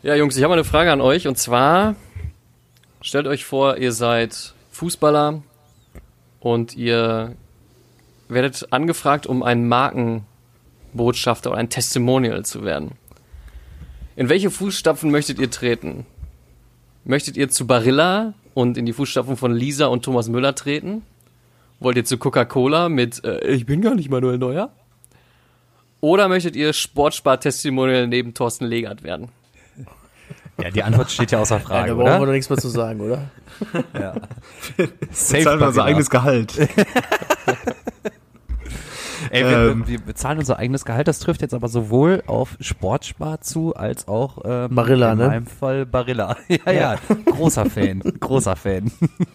Ja, Jungs, ich habe eine Frage an euch und zwar stellt euch vor, ihr seid Fußballer und ihr werdet angefragt, um ein Markenbotschafter oder ein Testimonial zu werden. In welche Fußstapfen möchtet ihr treten? Möchtet ihr zu Barilla und in die Fußstapfen von Lisa und Thomas Müller treten? Wollt ihr zu Coca-Cola mit äh, Ich bin gar nicht Manuel Neuer? Oder möchtet ihr Sportspar-Testimonial neben Thorsten Legert werden? Ja, die Antwort steht ja außer Frage, ja, da brauchen wir oder? doch nichts mehr zu sagen, oder? Ja. Wir zahlen unser eigenes Gehalt. Ey, wir, Ähm. wir bezahlen unser eigenes Gehalt. Das trifft jetzt aber sowohl auf Sportspar zu, als auch ähm, Barilla, in ne? meinem Fall Barilla. Ja, ja, großer Fan, großer Fan.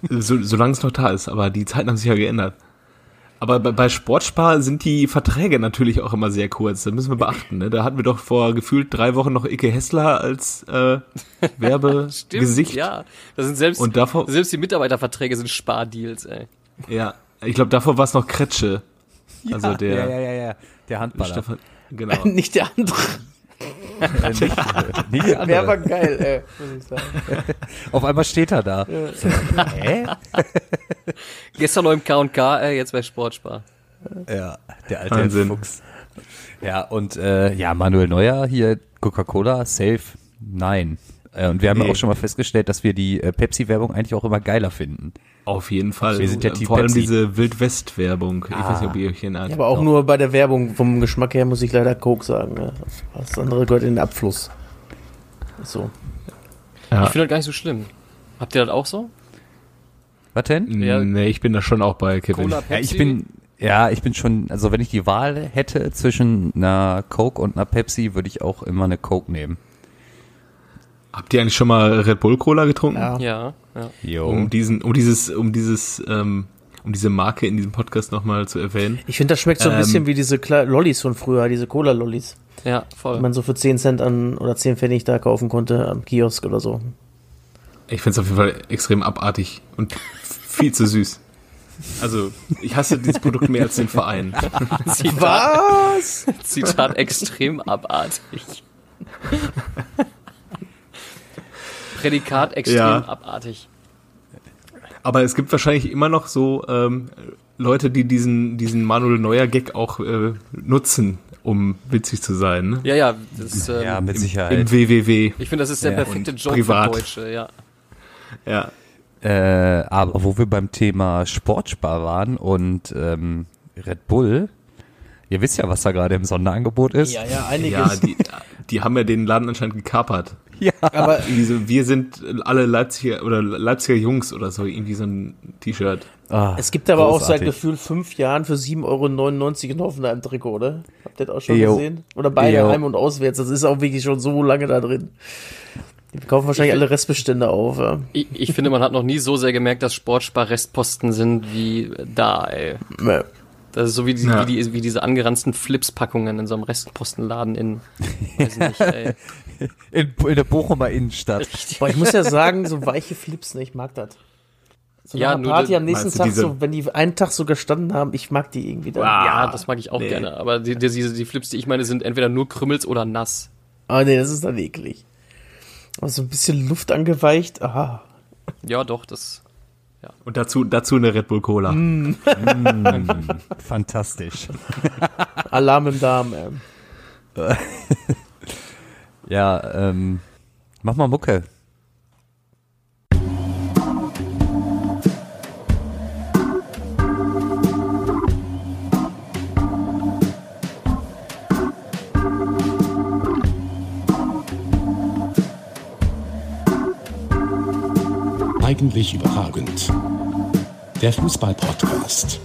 So, solange es noch da ist, aber die Zeiten haben sich ja geändert. Aber bei, bei Sportspar sind die Verträge natürlich auch immer sehr kurz. Das müssen wir beachten. Ne? Da hatten wir doch vor gefühlt drei Wochen noch Icke Hessler als äh, Werbegesicht. ja. Das sind selbst, Und davor- selbst die Mitarbeiterverträge sind Spardeals, ey. ja. Ich glaube, davor war es noch Kretsche. Also ja, der ja, ja, ja, ja, der Handballer. Stefan. Genau. Nicht der andere. Äh, nicht, äh, nicht der war andere. geil, ey, muss ich sagen. Auf einmal steht er da. So, hä? Gestern noch im K&K, ey, jetzt bei Sportspar. Ja, der alte Wahnsinn. Fuchs. Ja, und äh, ja, Manuel Neuer hier, Coca-Cola, safe, nein. Äh, und wir haben Nee. auch schon mal festgestellt, dass wir die äh, Pepsi-Werbung eigentlich auch immer geiler finden. Auf jeden Fall. Wir sind ja Team Vor allem Pepsi. diese Wildwest-Werbung. Ich weiß nicht, ob ihr euch erinnert. Ja, aber auch nur bei der Werbung vom Geschmack her muss ich leider Coke sagen. Ne? Das andere gehört in den Abfluss. So. Ja. Ich finde das gar nicht so schlimm. Habt ihr das auch so? Was denn? Ja. Nee, ich bin da schon auch bei Kevin. Cola, Ja, Pepsi? ich bin, ja, ich bin schon, also wenn ich die Wahl hätte zwischen einer Coke und einer Pepsi, würde ich auch immer eine Coke nehmen. Habt ihr eigentlich schon mal Red Bull Cola getrunken? Ja. Ja, ja. Jo. Um diesen, um dieses, um dieses, ähm, um diese Marke in diesem Podcast nochmal zu erwähnen. Ich finde, das schmeckt so ein Ähm. bisschen wie diese Kle Lollis von früher, diese Cola-Lollis, Ja, die voll. man so für 10 Cent an oder 10 Pfennig da kaufen konnte am Kiosk oder so. Ich finde es auf jeden Fall extrem abartig und viel zu süß. Also, ich hasse dieses Produkt mehr als den Verein. Zitat, Was? Zitat extrem abartig. Prädikat extrem Ja. abartig. Aber es gibt wahrscheinlich immer noch so ähm, Leute, die diesen, diesen Manuel Neuer Gag auch äh, nutzen, um witzig zu sein. Ne? Ja, ja, das, ähm, ja, mit Im Sicherheit. WWW. ich finde, das ist der Ja, perfekte und Joke privat. für Deutsche, ja. Ja. Äh, aber wo wir beim Thema Sportspar waren und ähm, Red Bull, ihr wisst ja, was da gerade im Sonderangebot ist. Ja, ja, einiges. Ja, die, die haben ja den Laden anscheinend gekapert. Aber Irgendwie so, wir sind alle Leipziger oder Leipziger Jungs oder so, irgendwie so ein T-Shirt. Ah, es gibt aber auch seit großartig. Gefühl fünf Jahren für 7,99 Euro in Hoffenheim Trikot, oder? Habt ihr das auch schon Jo. gesehen? Oder beide Jo. heim und auswärts. Das ist auch wirklich schon so lange da drin. Die kaufen wahrscheinlich alle Restbestände auf. Ja. Ich, ich finde, man hat noch nie so sehr gemerkt, dass Sportspar-Restposten sind wie da, ey. Mäh. Das ist so wie, die, Ja. wie, die, wie diese angeranzten Flips-Packungen in so einem Restpostenladen in, weiß nicht, ey. in, in der Bochumer Innenstadt. Boah, ich muss ja sagen, so weiche Flips, ne, ich mag das. So Ja, nur Party die- am nächsten Tag, so, wenn die einen Tag so gestanden haben, ich mag die irgendwie dann. Ja, das mag ich auch nee. gerne. Aber die, die, die, die Flips, die ich meine, sind entweder nur Krümmels oder nass. Aber nee, das ist dann eklig. Aber so ein bisschen Luft angeweicht, aha. Ja, doch, das. Und dazu, dazu eine Red Bull Cola. Mm, fantastisch. Alarm im Darm, ey. Ja, ähm, mach mal Mucke. Eigentlich überragend. Der Fußball-Podcast.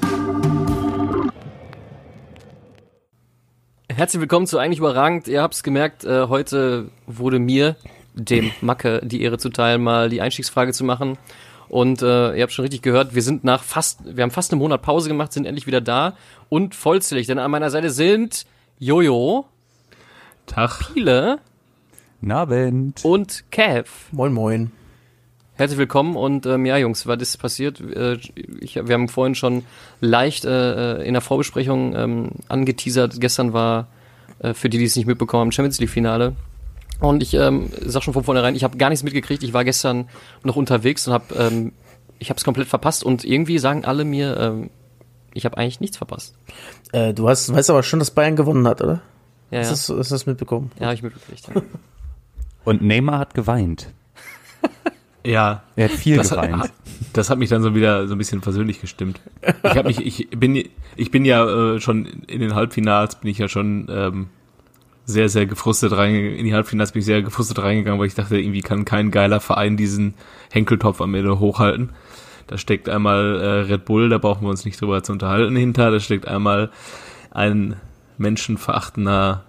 Herzlich willkommen zu Eigentlich Überragend. Ihr habt's gemerkt, äh, heute wurde mir, dem Macke, die Ehre zuteil, mal die Einstiegsfrage zu machen. Und äh, ihr habt schon richtig gehört, wir sind nach fast, wir haben fast einen Monat Pause gemacht, sind endlich wieder da und vollzählig, denn an meiner Seite sind Jojo, Tag. Piele Nabend. und Kev. Moin, moin. Herzlich willkommen und ähm, ja, Jungs, was ist passiert? Äh, ich, wir haben vorhin schon leicht äh, in der Vorbesprechung ähm, angeteasert. Gestern war, äh, für die, die es nicht mitbekommen haben, Champions League-Finale. Und ich ähm, sag schon von vornherein, ich habe gar nichts mitgekriegt. Ich war gestern noch unterwegs und habe ähm, ich habe es komplett verpasst und irgendwie sagen alle mir, ähm, ich habe eigentlich nichts verpasst. Äh, du hast, weißt aber schon, dass Bayern gewonnen hat, oder? Ja, ja, Hast du das, hast du das mitbekommen? ja habe ich mitgekriegt. Ja. Und Neymar hat geweint. Ja, Er hat viel das geweint. hat, das hat mich dann so wieder so ein bisschen versöhnlich gestimmt. Ich habe mich, ich bin, ich bin ja äh, schon in den Halbfinals bin ich ja schon ähm, sehr, sehr gefrustet reingegangen. In die Halbfinals bin ich sehr gefrustet reingegangen, weil ich dachte, irgendwie kann kein geiler Verein diesen Henkeltopf am Ende hochhalten. Da steckt einmal äh, Red Bull, da brauchen wir uns nicht drüber zu unterhalten hinter. Da steckt einmal ein menschenverachtender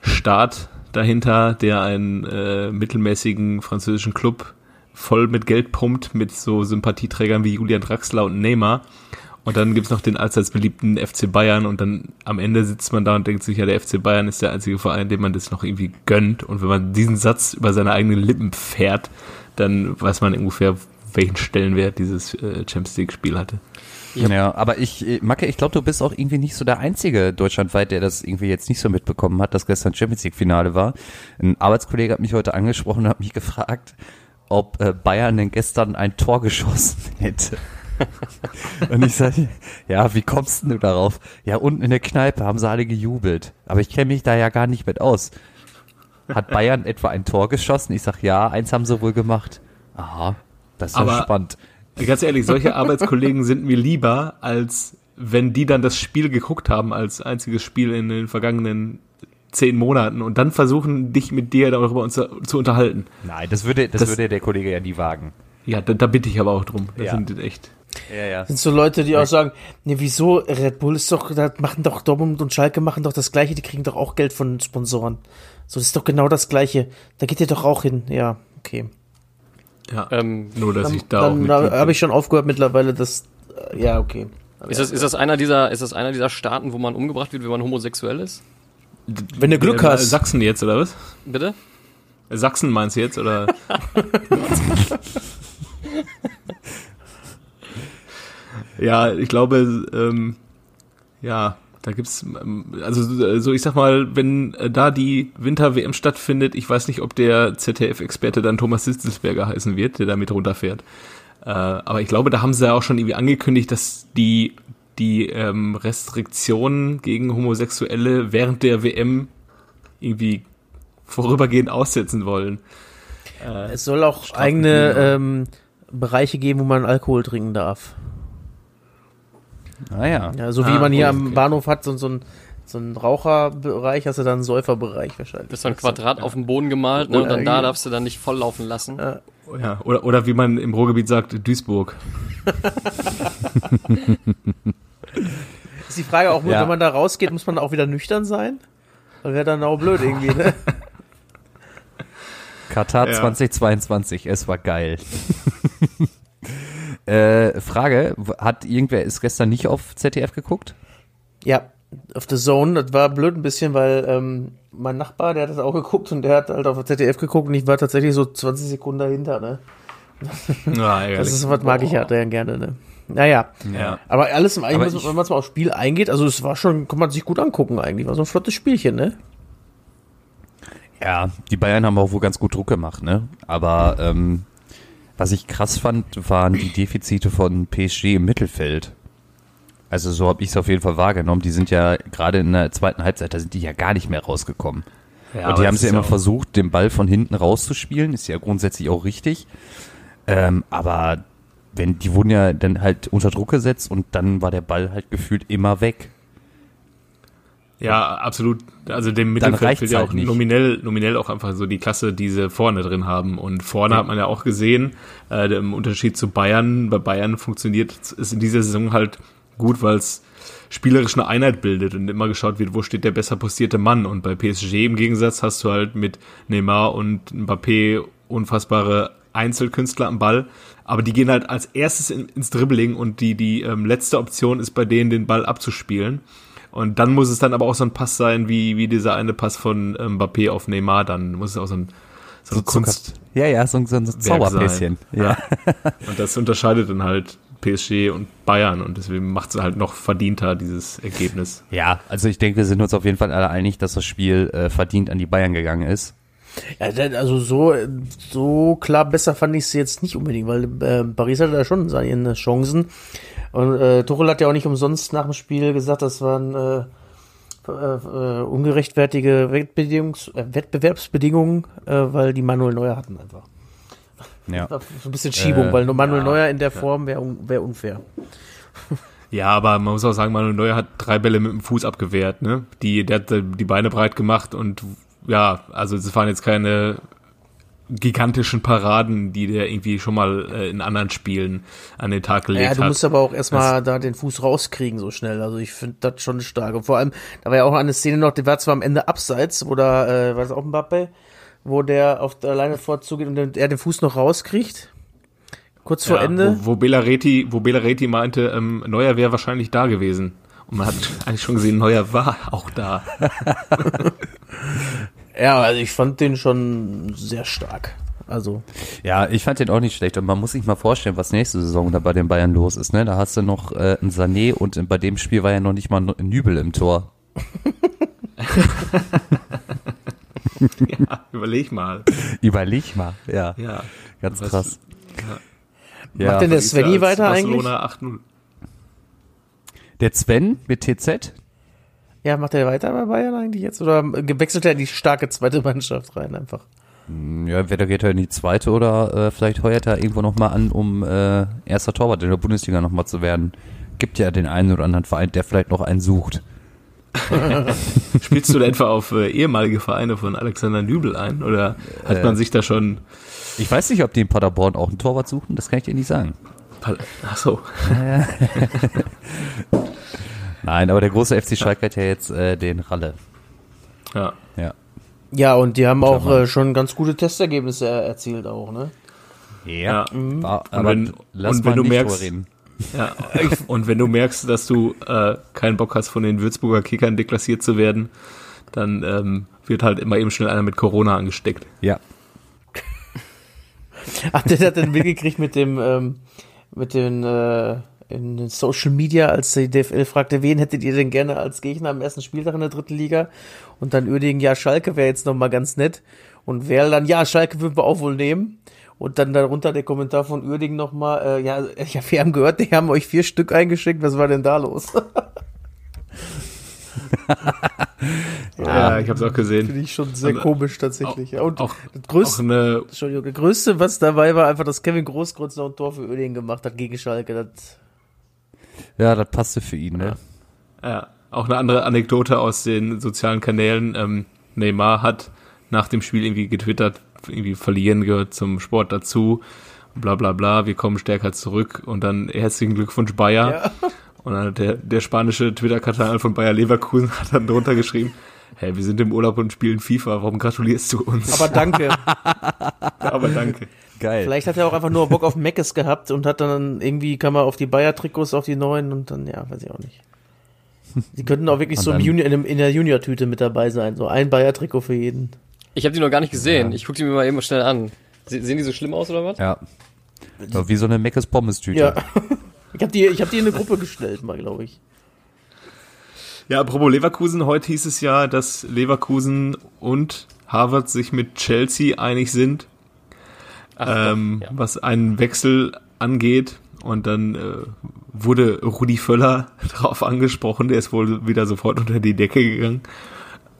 Staat dahinter, der einen äh, mittelmäßigen französischen Club voll mit Geld pumpt, mit so Sympathieträgern wie Julian Draxler und Neymar. Und dann gibt's noch den allseits beliebten FC Bayern und dann am Ende sitzt man da und denkt sich, ja, der FC Bayern ist der einzige Verein, dem man das noch irgendwie gönnt. Und wenn man diesen Satz über seine eigenen Lippen fährt, dann weiß man ungefähr, welchen Stellenwert dieses äh, Champions League-Spiel hatte. Ja, aber ich, äh, Macke, ich glaube, du bist auch irgendwie nicht so der Einzige deutschlandweit, der das irgendwie jetzt nicht so mitbekommen hat, dass gestern Champions League Finale war. Ein Arbeitskollege hat mich heute angesprochen und hat mich gefragt, ob äh, Bayern denn gestern ein Tor geschossen hätte. und ich sage, ja, wie kommst denn du darauf? Ja, unten in der Kneipe haben sie alle gejubelt. Aber ich kenne mich da ja gar nicht mit aus. Hat Bayern etwa ein Tor geschossen? Ich sag, ja, eins haben sie wohl gemacht. Aha, das ist ja Aber- spannend. Ganz ehrlich, solche Arbeitskollegen sind mir lieber, als wenn die dann das Spiel geguckt haben als einziges Spiel in den vergangenen zehn Monaten und dann versuchen, dich mit dir darüber uns zu unterhalten. Nein, das würde, das, Das- würde der Kollege ja nie wagen. Ja, da, da bitte ich aber auch drum. Das Ja. sind echt. Ja, ja. sind so Leute, die auch sagen, nee, wieso, Red Bull ist doch, da machen doch Dortmund und Schalke machen doch das Gleiche, die kriegen doch auch Geld von Sponsoren. So, das ist doch genau das Gleiche. Da geht ihr doch auch hin. Ja, okay. Ja. Ähm, Nur, dass Dann, ich da auch dann Mitglied habe ich schon aufgehört mittlerweile, dass, äh, ja, okay. ist, das, ist, das einer dieser, ist das einer dieser Staaten, wo man umgebracht wird, wenn man homosexuell ist? Wenn du. Glück Äh, hast. Sachsen jetzt, oder was? Bitte? Sachsen meinst du jetzt, oder? ja, ich glaube, ähm, ja, da gibt's, ähm, also äh, so ich sag mal, wenn äh, da die Winter-WM stattfindet, ich weiß nicht, ob der ZDF-Experte dann Thomas Sitzelsberger heißen wird, der da mit runterfährt. Äh, aber ich glaube, da haben sie ja auch schon irgendwie angekündigt, dass die die ähm, Restriktionen gegen Homosexuelle während der WM irgendwie vorübergehend aussetzen wollen. Es soll auch Strafen eigene ähm, Bereiche geben, wo man Alkohol trinken darf. Naja. Ja, so wie Ah, man hier okay, am. Bahnhof hat, so, so ein so ein Raucherbereich, hast du dann einen Säuferbereich wahrscheinlich. Ist so ein Quadrat auf dem Boden gemalt, ne? Und dann da darfst du dann nicht voll laufen lassen. Ja, oder, oder wie man im Ruhrgebiet sagt, Duisburg. Ist die Frage auch, Ja. wenn man da rausgeht, muss man auch wieder nüchtern sein? Weil wäre dann auch blöd irgendwie, ne? Katar Ja. 2022, es war geil. äh, Frage, hat irgendwer ist gestern nicht auf ZDF geguckt? Ja, auf The Zone, das war blöd ein bisschen, weil ähm, mein Nachbar, der hat das auch geguckt und der hat halt auf ZDF geguckt und ich war tatsächlich so 20 Sekunden dahinter, ne? Ja, Das ist was mag ich ja sehr gerne, ne? Naja, Ja. aber alles im Eigentlich, ich- wenn man es mal aufs Spiel eingeht, also es war schon, kann man sich gut angucken eigentlich, war so ein flottes Spielchen, ne? Ja, die Bayern haben auch wohl ganz gut Druck gemacht, ne? Aber ähm, was ich krass fand, waren die Defizite von PSG im Mittelfeld. Also so habe ich es auf jeden Fall wahrgenommen. Die sind ja gerade in der zweiten Halbzeit, da sind die ja gar nicht mehr rausgekommen. Ja, und die haben immer ja auch- versucht, den Ball von hinten rauszuspielen, ist ja grundsätzlich auch richtig. Ähm, aber wenn die wurden ja dann halt unter Druck gesetzt und dann war der Ball halt gefühlt immer weg. Ja, absolut. Also dem Mittelfeld fehlt ja halt auch nicht. nominell, nominell auch einfach so die Klasse, die sie vorne drin haben. Und vorne hat man ja auch gesehen, äh, der- im Unterschied zu Bayern, bei Bayern funktioniert es in dieser Saison halt gut, weil es spielerisch eine Einheit bildet und immer geschaut wird, wo steht der besser postierte Mann. Und bei PSG im Gegensatz hast du halt mit Neymar und Mbappé unfassbare Einzelkünstler am Ball, aber die gehen halt als erstes in, ins Dribbling und die, die ähm, letzte Option ist bei denen, den Ball abzuspielen. Und dann muss es dann aber auch so ein Pass sein, wie, wie dieser eine Pass von ähm, Mbappé auf Neymar, dann muss es auch so ein, so eine Kunst. Ja, ja, so, so ein Zauberpäschen. Ja. Und das unterscheidet dann halt PSG und Bayern und deswegen macht es halt noch verdienter, dieses Ergebnis. Ja, also ich denke, wir sind uns auf jeden Fall alle einig, dass das Spiel äh, verdient an die Bayern gegangen ist. Ja, also so, so klar besser fand ich sie jetzt nicht unbedingt, weil äh, Paris hatte da schon seine Chancen. Und äh, Tuchel hat ja auch nicht umsonst nach dem Spiel gesagt, das waren äh, äh, äh, ungerechtfertige äh, Wettbewerbsbedingungen, äh, weil die Manuel Neuer hatten einfach. Ja. So ein bisschen Schiebung, Äh, weil nur Manuel ja, Neuer in der Form wäre wär unfair. Ja, aber man muss auch sagen, Manuel Neuer hat drei Bälle mit dem Fuß abgewehrt, ne? Die, der hat äh, die Beine breit gemacht und ja, also es waren jetzt keine gigantischen Paraden, die der irgendwie schon mal äh, in anderen Spielen an den Tag gelegt Ja, du hat. musst aber auch erstmal da den Fuß rauskriegen so schnell. Also ich finde das schon stark. Und vor allem, da war ja auch eine Szene noch, die war zwar am Ende abseits, wo da, äh, war das auch Mbappe, wo der auf der Leine vorzugeht und er den Fuß noch rauskriegt. Kurz vor ja, Ende. Wo, wo Belareti, wo Belareti meinte, ähm, Neuer wäre wahrscheinlich da gewesen. Und man hat eigentlich schon gesehen, Neuer war auch da. Ja, also ich fand den schon sehr stark. Also, Ja, ich fand den auch nicht schlecht und man muss sich mal vorstellen, was nächste Saison da bei den Bayern los ist. Ne? Da hast du noch äh, einen Sané und bei dem Spiel war ja noch nicht mal ein Nübel im Tor. ja, überleg mal. Überleg mal, ja, Ja. ganz Was- krass. macht Ja. denn der ja Svenny weiter eigentlich? Barcelona 8-0. Der Sven mit TZ? Ja, macht er weiter bei Bayern eigentlich jetzt? Oder gewechselt er in die starke zweite Mannschaft rein einfach? Ja, entweder geht er in die zweite oder äh, vielleicht heuert er irgendwo nochmal an, um äh, erster Torwart in der Bundesliga nochmal zu werden. Gibt ja den einen oder anderen Verein, der vielleicht noch einen sucht. Spielst du da etwa auf äh, ehemalige Vereine von Alexander Nübel ein? Oder hat Äh. man sich da schon. Ich weiß nicht, ob die in Paderborn auch einen Torwart suchen, das kann ich dir nicht sagen. Ach so. Nein, aber der große FC Schalke hat ja jetzt äh, den Ralle. Ja. Ja. Ja, und die haben auch Klar. äh, schon ganz gute Testergebnisse er erzielt auch, ne? Ja. War, Und aber wenn- lass und mal wenn du nicht merkst- reden. Ja. Und wenn du merkst, dass du äh, keinen Bock hast, von den Würzburger Kickern deklassiert zu werden, dann ähm, wird halt immer eben schnell einer mit Corona angesteckt. Ja. Habt ihr das denn mitgekriegt mit dem, ähm, mit den, äh, in den Social Media, als die DFL fragte, wen hättet ihr denn gerne als Gegner am ersten Spieltag in der dritten Liga? Und dann Uerdingen, ja, Schalke wäre jetzt nochmal ganz nett. Und Werl dann, ja, Schalke würden wir auch wohl nehmen. Und dann darunter der Kommentar von Uerdingen nochmal, äh, ja, ja, wir haben gehört, die haben euch vier Stück eingeschickt, was war denn da los? Ja, ich habe es auch gesehen. Finde ich schon sehr Und, äh, komisch tatsächlich. ja, und Auch, das auch größte, eine, Entschuldigung, das größte, was dabei war, einfach, dass Kevin Großkreuz noch ein Tor für Uerdingen gemacht hat gegen Schalke. Das, Ja, das passte für ihn, ne? ja, auch eine andere Anekdote aus den sozialen Kanälen. Ähm, Neymar hat nach dem Spiel irgendwie getwittert, irgendwie verlieren gehört zum Sport dazu. Bla bla bla, wir kommen stärker zurück und dann herzlichen Glückwunsch Bayer. Ja. Und dann hat der, der spanische Twitter-Kanal von Bayer Leverkusen hat dann drunter geschrieben, hey, wir sind im Urlaub und spielen FIFA, warum gratulierst du uns? aber danke. Aber danke. Geil. Vielleicht hat er auch einfach nur Bock auf Meckes gehabt und hat dann irgendwie, kam er auf die Bayer-Trikots, auf die neuen und dann, ja, weiß ich auch nicht. Die könnten auch wirklich Und so im Junior, in der Junior-Tüte mit dabei sein. So ein Bayer-Trikot für jeden. Ich habe die noch gar nicht gesehen. Ich gucke die mir mal eben schnell an. Se sehen die so schlimm aus oder was? Ja. ja. Wie so eine Meckes Pommes-Tüte. Ja. Ich habe die, ich hab die in eine Gruppe gestellt, mal, glaube ich. Ja, apropos Leverkusen, heute hieß es ja, dass Leverkusen und Harvard sich mit Chelsea einig sind, Ach, ähm, ja. was einen Wechsel angeht. Und dann äh, wurde Rudi Völler darauf angesprochen, der ist wohl wieder sofort unter die Decke gegangen.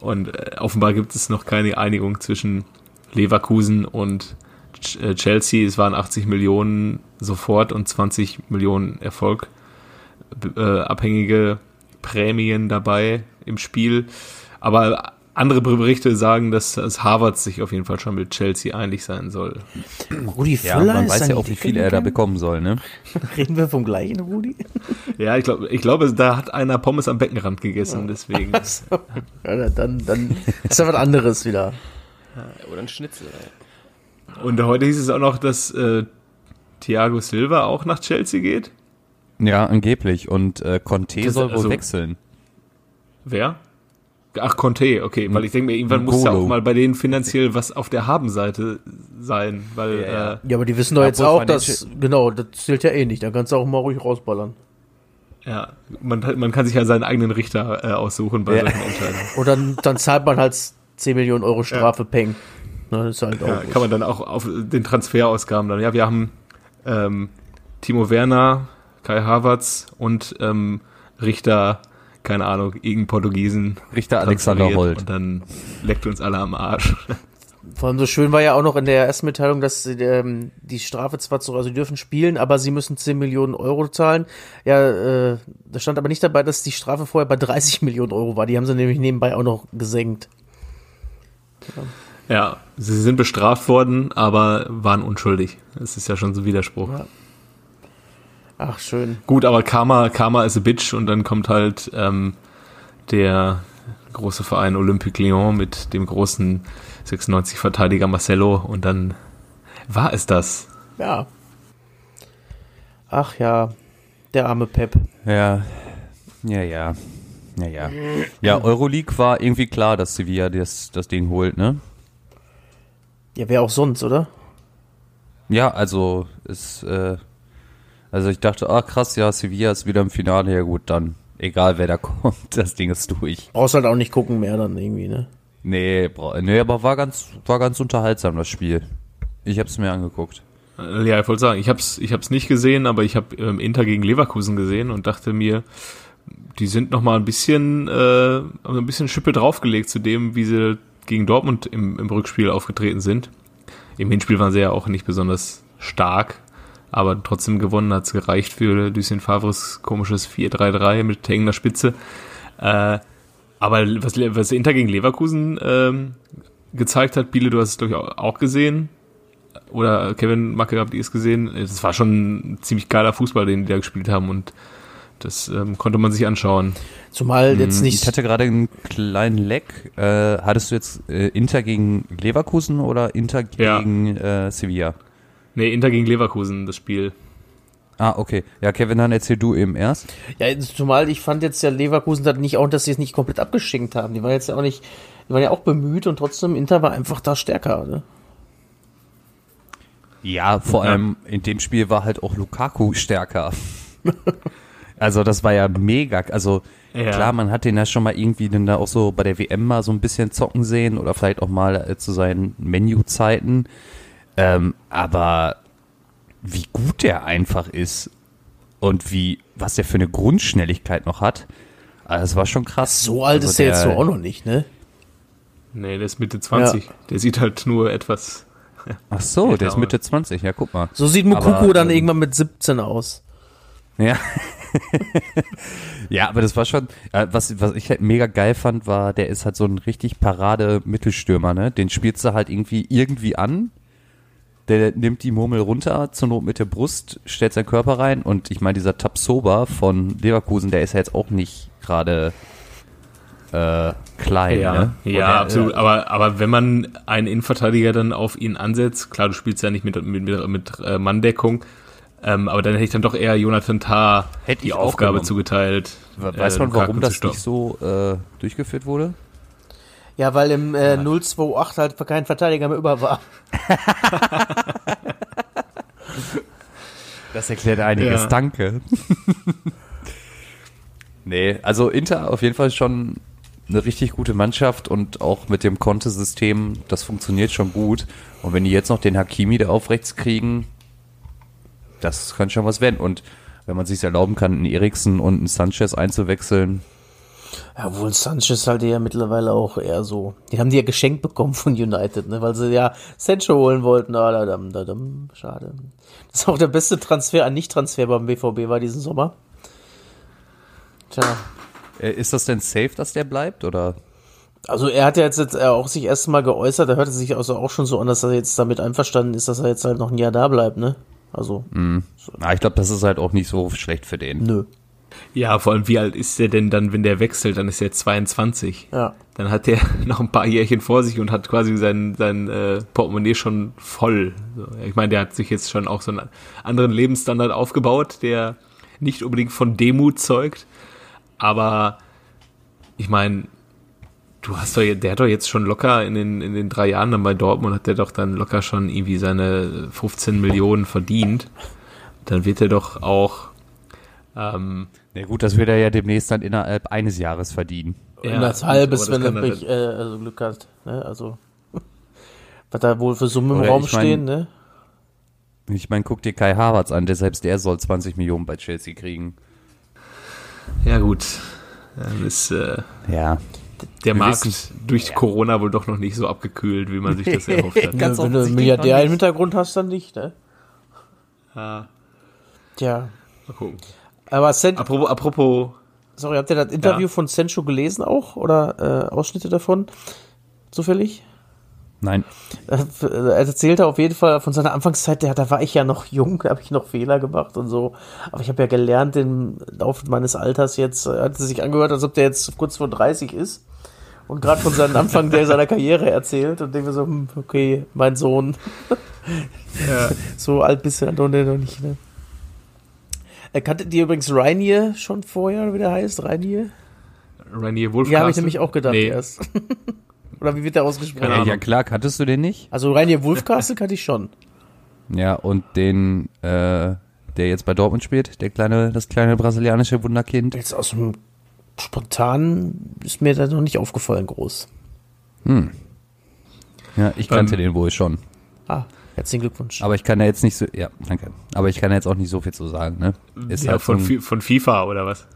Und äh, offenbar gibt es noch keine Einigung zwischen Leverkusen und Ch äh, Chelsea. Es waren 80 Millionen sofort und 20 Millionen Erfolg äh, abhängige Prämien dabei im Spiel. Aber andere Berichte sagen, dass, dass Harvard sich auf jeden Fall schon mit Chelsea einig sein soll. Rudi Ja, Völler man ist weiß ja auch, wie viel er da bekommen soll, ne? Reden wir vom gleichen, Rudi? Ja, ich glaube, ich glaube, da hat einer Pommes am Beckenrand gegessen, deswegen. So. Ja, dann, dann ist ja was anderes wieder. Oder ein Schnitzel. Ey. Und heute hieß es auch noch, dass äh, Thiago Silva auch nach Chelsea geht. Ja, angeblich. Und äh, Conte Das- soll wohl also- wechseln. Wer? Ach, Conte, okay, weil ich denke mir, irgendwann muss ja auch mal bei denen finanziell was auf der Habenseite sein, weil Ja, ja. Äh, Ja, aber die wissen doch jetzt auch, dass, genau, das zählt ja eh nicht. Da kannst du auch mal ruhig rausballern. Ja, man, man kann sich ja seinen eigenen Richter äh, aussuchen bei Ja. solchen Entscheidungen. Und dann, dann zahlt man halt 10 Millionen Euro Strafe, Peng. Ne, das ist halt auch Ja, kann man dann auch auf den Transferausgaben dann. Ja, wir haben ähm, Timo Werner, Kai Havertz und ähm, Richter, keine Ahnung, irgendein Portugiesen. Richter Alexander Holt. Und dann leckt uns alle am Arsch. Vor allem so schön war ja auch noch in der ersten Mitteilung, dass ähm, die Strafe zwar zu, also sie dürfen spielen, aber sie müssen 10 Millionen Euro zahlen. Ja, äh, da stand aber nicht dabei, dass die Strafe vorher bei 30 Millionen Euro war. Die haben sie nämlich nebenbei auch noch gesenkt. Ja, sie sind bestraft worden, aber waren unschuldig. Das ist ja schon so ein Widerspruch. Ja. Ach, schön. Gut, aber Karma, Karma is a bitch und dann kommt halt ähm, der große Verein Olympique Lyon mit dem großen 96-Verteidiger Marcelo und dann war es das. Ja. Ach ja, der arme Pep. Ja, ja, ja. Ja, ja. Ja, Euroleague war irgendwie klar, dass Sevilla das, das Ding holt, ne? Ja, wer auch sonst, oder? Ja, also ist, äh, also ich dachte, ah krass, ja, Sevilla ist wieder im Finale, ja gut, dann egal wer da kommt, das Ding ist durch. Brauchst halt auch nicht gucken mehr dann irgendwie, ne? Nee, bra- nee, aber war ganz, war ganz unterhaltsam das Spiel. Ich hab's mir angeguckt. Äh, Ja, ich wollte sagen, ich hab's, ich hab's nicht gesehen, aber ich habe ähm, Inter gegen Leverkusen gesehen und dachte mir, die sind noch mal ein bisschen, äh, ein bisschen Schippe draufgelegt zu dem, wie sie gegen Dortmund im, im Rückspiel aufgetreten sind. Im Hinspiel waren sie ja auch nicht besonders stark, aber trotzdem gewonnen hat's gereicht für Lucien Favres komisches 4-3-3 mit hängender Spitze. Äh, aber was, was Inter gegen Leverkusen ähm, gezeigt hat, Biele, du hast es glaube ich auch- auch gesehen, oder Kevin Macke, habt ihr es gesehen? Das war schon ein ziemlich geiler Fußball, den die da gespielt haben und das ähm, konnte man sich anschauen. Zumal jetzt Hm, nicht. Ich hatte gerade einen kleinen Leck. Äh, hattest du jetzt äh, Inter gegen Leverkusen oder Inter Ja. gegen äh, Sevilla? Nee, Inter gegen Leverkusen, das Spiel. Ah, okay. Ja, Kevin, dann erzähl du eben erst. Ja, zumal ich fand jetzt ja Leverkusen hat nicht auch, dass sie es nicht komplett abgeschenkt haben. Die waren jetzt ja auch nicht, die waren ja auch bemüht und trotzdem Inter war einfach da stärker, ne? Ja, vor Ja. allem in dem Spiel war halt auch Lukaku stärker. also das war ja mega. Also Ja. klar, man hat den ja schon mal irgendwie dann da auch so bei der WM mal so ein bisschen zocken sehen oder vielleicht auch mal äh, zu seinen Menüzeiten. Ähm, aber wie gut der einfach ist und wie, was der für eine Grundschnelligkeit noch hat, also das war schon krass. So alt Also ist er jetzt so der- auch noch nicht, ne? Nee, der ist Mitte 20. Der sieht halt nur etwas. Ach so, Ja, der ist Mitte 20, ja guck mal. So sieht Mukoko Aber, dann ähm, irgendwann mit 17 aus. Ja. ja, aber das war schon, äh, was, was ich halt mega geil fand, war, der ist halt so ein richtig parade Mittelstürmer, ne? Den spielst du halt irgendwie irgendwie an. Der nimmt die Murmel runter, zur Not mit der Brust, stellt seinen Körper rein und ich meine, dieser Tapsoba von Leverkusen, der ist ja jetzt auch nicht gerade äh, klein, Ja, ne? ja, der, absolut. äh, Aber, aber wenn man einen Innenverteidiger dann auf ihn ansetzt, klar, du spielst ja nicht mit, mit, mit, mit äh, Manndeckung, ähm, aber dann hätte ich dann doch eher Jonathan Tah Hätte die Aufgabe genommen. zugeteilt. Weiß äh, man, warum das nicht so äh, durchgeführt wurde? Ja, weil im äh, 028 halt kein Verteidiger mehr über war. Das erklärt einiges, Ja. danke. nee, also Inter auf jeden Fall schon eine richtig gute Mannschaft und auch mit dem Conte-System, das funktioniert schon gut. Und wenn die jetzt noch den Hakimi da aufrechts kriegen, das kann schon was werden. Und wenn man sich erlauben kann, einen Eriksen und einen Sanchez einzuwechseln, Ja, wohl Sanchez halt ja mittlerweile auch eher so. Die haben die ja geschenkt bekommen von United, ne? Weil sie ja Sancho holen wollten. Ah, da, dam, da, dam, schade. Das ist auch der beste Transfer an Nicht-Transfer beim BVB war diesen Sommer. Tja. äh, ist das denn safe, dass der bleibt? Oder? Also er hat ja jetzt, jetzt äh, auch sich erst mal geäußert, da hört es sich also auch schon so an, dass er jetzt damit einverstanden ist, dass er jetzt halt noch ein Jahr da bleibt, ne? Also, Na, ich glaube, das ist halt auch nicht so schlecht für den. nö. Ja, vor allem, wie alt ist der denn dann, wenn der wechselt? Dann ist er 22. Ja. Dann hat der noch ein paar Jährchen vor sich und hat quasi sein, sein äh, Portemonnaie schon voll. So, ich meine, der hat sich jetzt schon auch so einen anderen Lebensstandard aufgebaut, der nicht unbedingt von Demut zeugt. Aber ich meine, du hast doch, der hat doch jetzt schon locker in den, in den drei Jahren dann bei Dortmund hat der doch dann locker schon irgendwie seine 15 Millionen verdient. Dann wird er doch auch ähm, Na gut, das wird er ja demnächst dann innerhalb eines Jahres verdienen. Ja, halbes, aber wenn er mich, äh, also Glück hat. Ne? Also Was da wohl für Summen im Raum ich mein- stehen, ne? Ich meine, guck dir Kai Havertz an, der selbst der soll 20 Millionen bei Chelsea kriegen. Ja, gut. Dann ist äh, Ja. der Wir Markt wissen- durch Corona wohl doch noch nicht so abgekühlt, wie man sich das erhofft hat. Wenn Ganz du einen Milliardär im. Hintergrund hast, dann nicht, ne? Ja, Tja. mal gucken. Aber Sen Apropos, apropos sorry, habt ihr das Interview Ja. von Sencho gelesen auch? Oder äh, Ausschnitte davon? Zufällig? Nein. Er erzählte auf jeden Fall von seiner Anfangszeit, der, da war ich ja noch jung, da habe ich noch Fehler gemacht und so. Aber ich habe ja gelernt im Laufe meines Alters jetzt, äh, hat es sich angehört, als ob der jetzt kurz vor 30 ist. Und gerade von seinem Anfang der seiner Karriere erzählt und denke so, hm, okay, mein Sohn. so alt bist du ja noch noch nicht, ne? Äh, Kanntet ihr übrigens Rainier schon vorher, oder wie der heißt? Rainier? Rainier Wolfcastle. Ja, habe ich nämlich auch gedacht Nee, erst. oder wie wird der ausgesprochen? Keine Ja, Ahnung. ja, klar, kanntest du den nicht? Also Rainier Wolfcastle kannte ich schon. Ja, und den, äh, der jetzt bei Dortmund spielt, der kleine, das kleine brasilianische Wunderkind. Jetzt aus dem Spontan ist mir da noch nicht aufgefallen groß. Ja, ich kannte Ähm, den wohl schon. Ah, herzlichen Glückwunsch. Aber ich kann da jetzt nicht so, ja, danke. Aber ich kann da jetzt auch nicht so viel zu sagen, ne? Ist ja, halt von, ein, von FIFA oder was?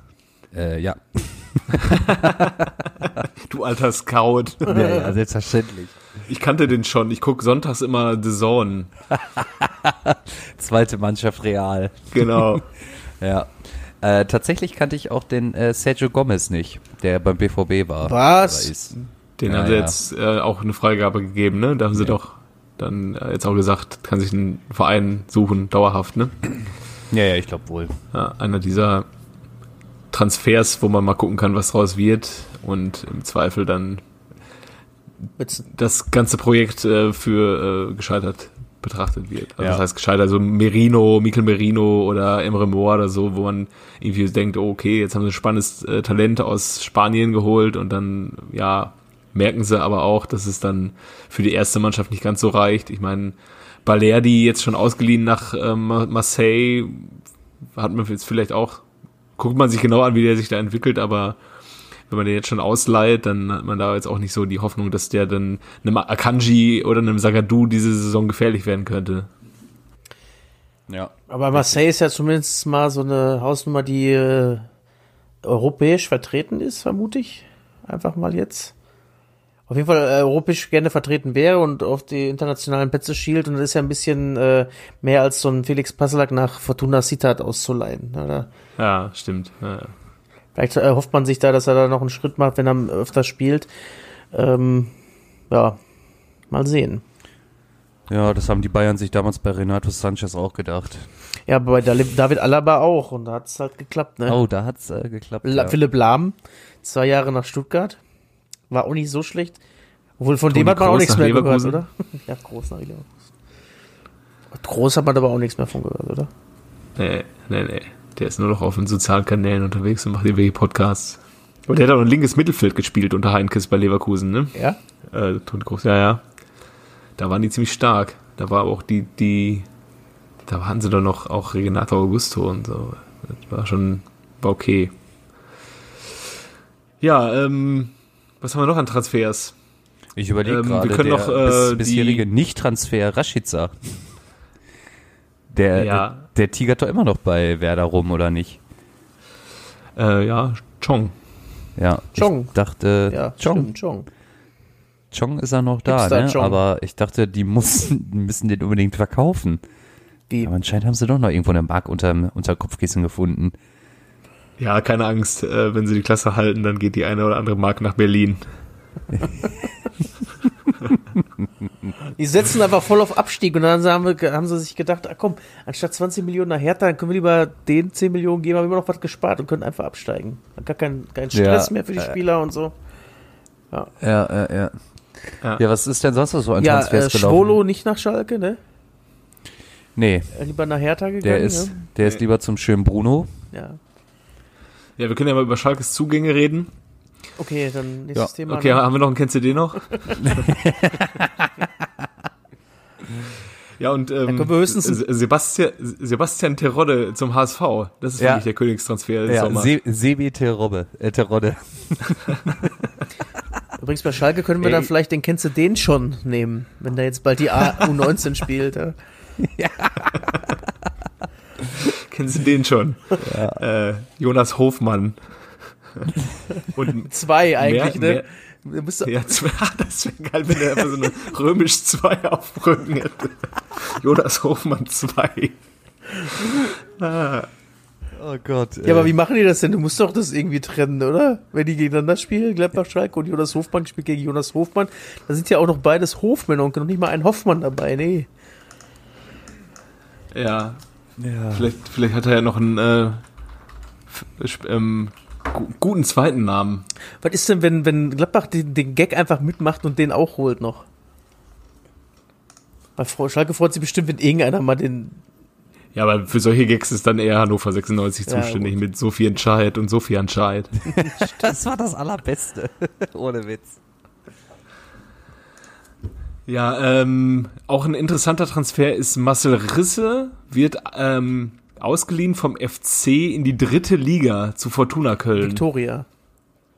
äh, ja. Du alter Scout. ja, ja, selbstverständlich. Ich kannte den schon. Ich guck sonntags immer The Zone. Zweite Mannschaft real. Genau. Ja. Äh, tatsächlich kannte ich auch den äh, Sergio Gomez nicht, der beim BVB war. Was? Den Ja, haben sie ja. jetzt äh, auch eine Freigabe gegeben, ne? Da haben sie doch dann äh, jetzt auch gesagt, kann sich einen Verein suchen, dauerhaft, ne? Ja, ja, ich glaube wohl. Ja, einer dieser Transfers, wo man mal gucken kann, was draus wird und im Zweifel dann das ganze Projekt äh, für äh, gescheitert betrachtet wird. Also Ja. das heißt gescheitert, so Merino, Mikel Merino oder Emre Mor oder so, wo man irgendwie denkt, oh, okay, jetzt haben sie ein spannendes äh, Talent aus Spanien geholt und dann, ja, merken sie aber auch, dass es dann für die erste Mannschaft nicht ganz so reicht. Ich meine, Balerdi jetzt schon ausgeliehen nach ähm, Marseille, hat man jetzt vielleicht auch, guckt man sich genau an, wie der sich da entwickelt, aber wenn man den jetzt schon ausleiht, dann hat man da jetzt auch nicht so die Hoffnung, dass der dann einem Akanji oder einem Sagadu diese Saison gefährlich werden könnte. Ja. aber Marseille ist ja zumindest mal so eine Hausnummer, die äh, europäisch vertreten ist, vermute ich. Einfach mal jetzt. Auf jeden Fall äh, europäisch gerne vertreten wäre und auf die internationalen Plätze schielt. Und das ist ja ein bisschen äh, mehr als so ein Felix Passlack nach Fortuna Sittard auszuleihen. Oder? Ja, stimmt. Ja, ja. Vielleicht äh, hofft man sich da, dass er da noch einen Schritt macht, wenn er öfter spielt. Ähm, ja, mal sehen. Ja, das haben die Bayern sich damals bei Renato Sanchez auch gedacht. Ja, aber bei David Alaba auch und da hat es halt geklappt, ne? Oh, da hat's äh, geklappt. La ja. Philipp Lahm, zwei Jahre nach Stuttgart. War auch nicht so schlecht. Obwohl von Toni dem hat man auch nichts mehr gehört, oder? ja, groß nach Leverkusen. Groß hat man aber auch nichts mehr von gehört, oder? Nee, nee, nee. Der ist nur noch auf den sozialen Kanälen unterwegs und macht irgendwelche Podcasts. Und der hat auch ein linkes Mittelfeld gespielt unter Heinkes bei Leverkusen, ne? Ja. Äh, Toni Kroos, ja, ja. Da waren die ziemlich stark. Da war aber auch die, die, da waren sie doch noch auch Renato Augusto und so. Das war schon, war okay. Ja, ähm, was haben wir noch an Transfers? Ich überlege Ähm, wir gerade, können der noch, äh, bis, die- bisherige Nicht-Transfer Rashica. Der, Ja. der, tigert doch immer noch bei Werder rum, oder nicht? Äh, ja, Chong. Ja, Chong. ich dachte, Ja, Chong. stimmt, Chong. Chong ist er noch da, Hipster ne? Chong. Aber ich dachte, die mussten, die müssen den unbedingt verkaufen. Wie? Aber anscheinend haben sie doch noch irgendwo eine Mark unter, unter Kopfkissen gefunden. Ja, keine Angst, äh, wenn sie die Klasse halten, dann geht die eine oder andere Mark nach Berlin. Die setzen einfach voll auf Abstieg und dann haben, wir, haben sie sich gedacht, ah, komm, anstatt 20 Millionen nach Hertha, dann können wir lieber den 10 Millionen geben, haben wir immer noch was gespart und können einfach absteigen. Gar kein, kein Stress Ja, mehr für die äh, Spieler und so. Ja, ja, ja. Ja. Ja, was ist denn sonst noch so an Ja, Transfers äh, gelaufen? Schwolo nicht nach Schalke, ne? Nee, Äh, Lieber nach Hertha gegangen. der ist, ne? der ist lieber zum schönen Bruno. Ja. Ja, wir können ja mal über Schalkes Zugänge reden. Okay, dann nächstes Ja, Thema. Okay, ne? haben wir noch einen Kennst du den noch? ja, und ähm, Sebastian, Sebastian Terodde zum HSV. Das ist Ja. wirklich der Königstransfer des Ja, Sommers. Se Sebi Terodde. Äh, Terodde. Übrigens bei Schalke können wir Ey. dann vielleicht den kennst du den schon nehmen, wenn da jetzt bald die A U19 spielt. Ja. Kennst du den schon? Äh, Jonas Hofmann. Und Zwei eigentlich, Mehr- ne? Du musst doch- ja, zwei, das wäre geil, wenn er einfach so eine römisch 2 auf dem Rücken hätte. Jonas Hofmann 2. Oh Gott. Ja, aber wie machen die das denn? Du musst doch das irgendwie trennen, oder? Wenn die gegeneinander spielen, Gladbach Schalke und Jonas Hofmann spielt gegen Jonas Hofmann, da sind ja auch noch beides Hofmänner und noch nicht mal ein Hoffmann dabei, nee. Ja, ja. vielleicht, vielleicht hat er ja noch einen äh, ähm, gu guten zweiten Namen. Was ist denn, wenn, wenn Gladbach den, den Gag einfach mitmacht und den auch holt noch? Bei Frau Schalke freut sich bestimmt, wenn irgendeiner mal den. Ja, aber für solche Gags ist dann eher Hannover 96 Ja, zuständig gut. mit Sophie Entscheid und Sophie Entscheid. Das war das Allerbeste. Ohne Witz. Ja, ähm, auch ein interessanter Transfer ist Marcel Risse, wird ähm, ausgeliehen vom FC in die dritte Liga zu Fortuna Köln. Victoria.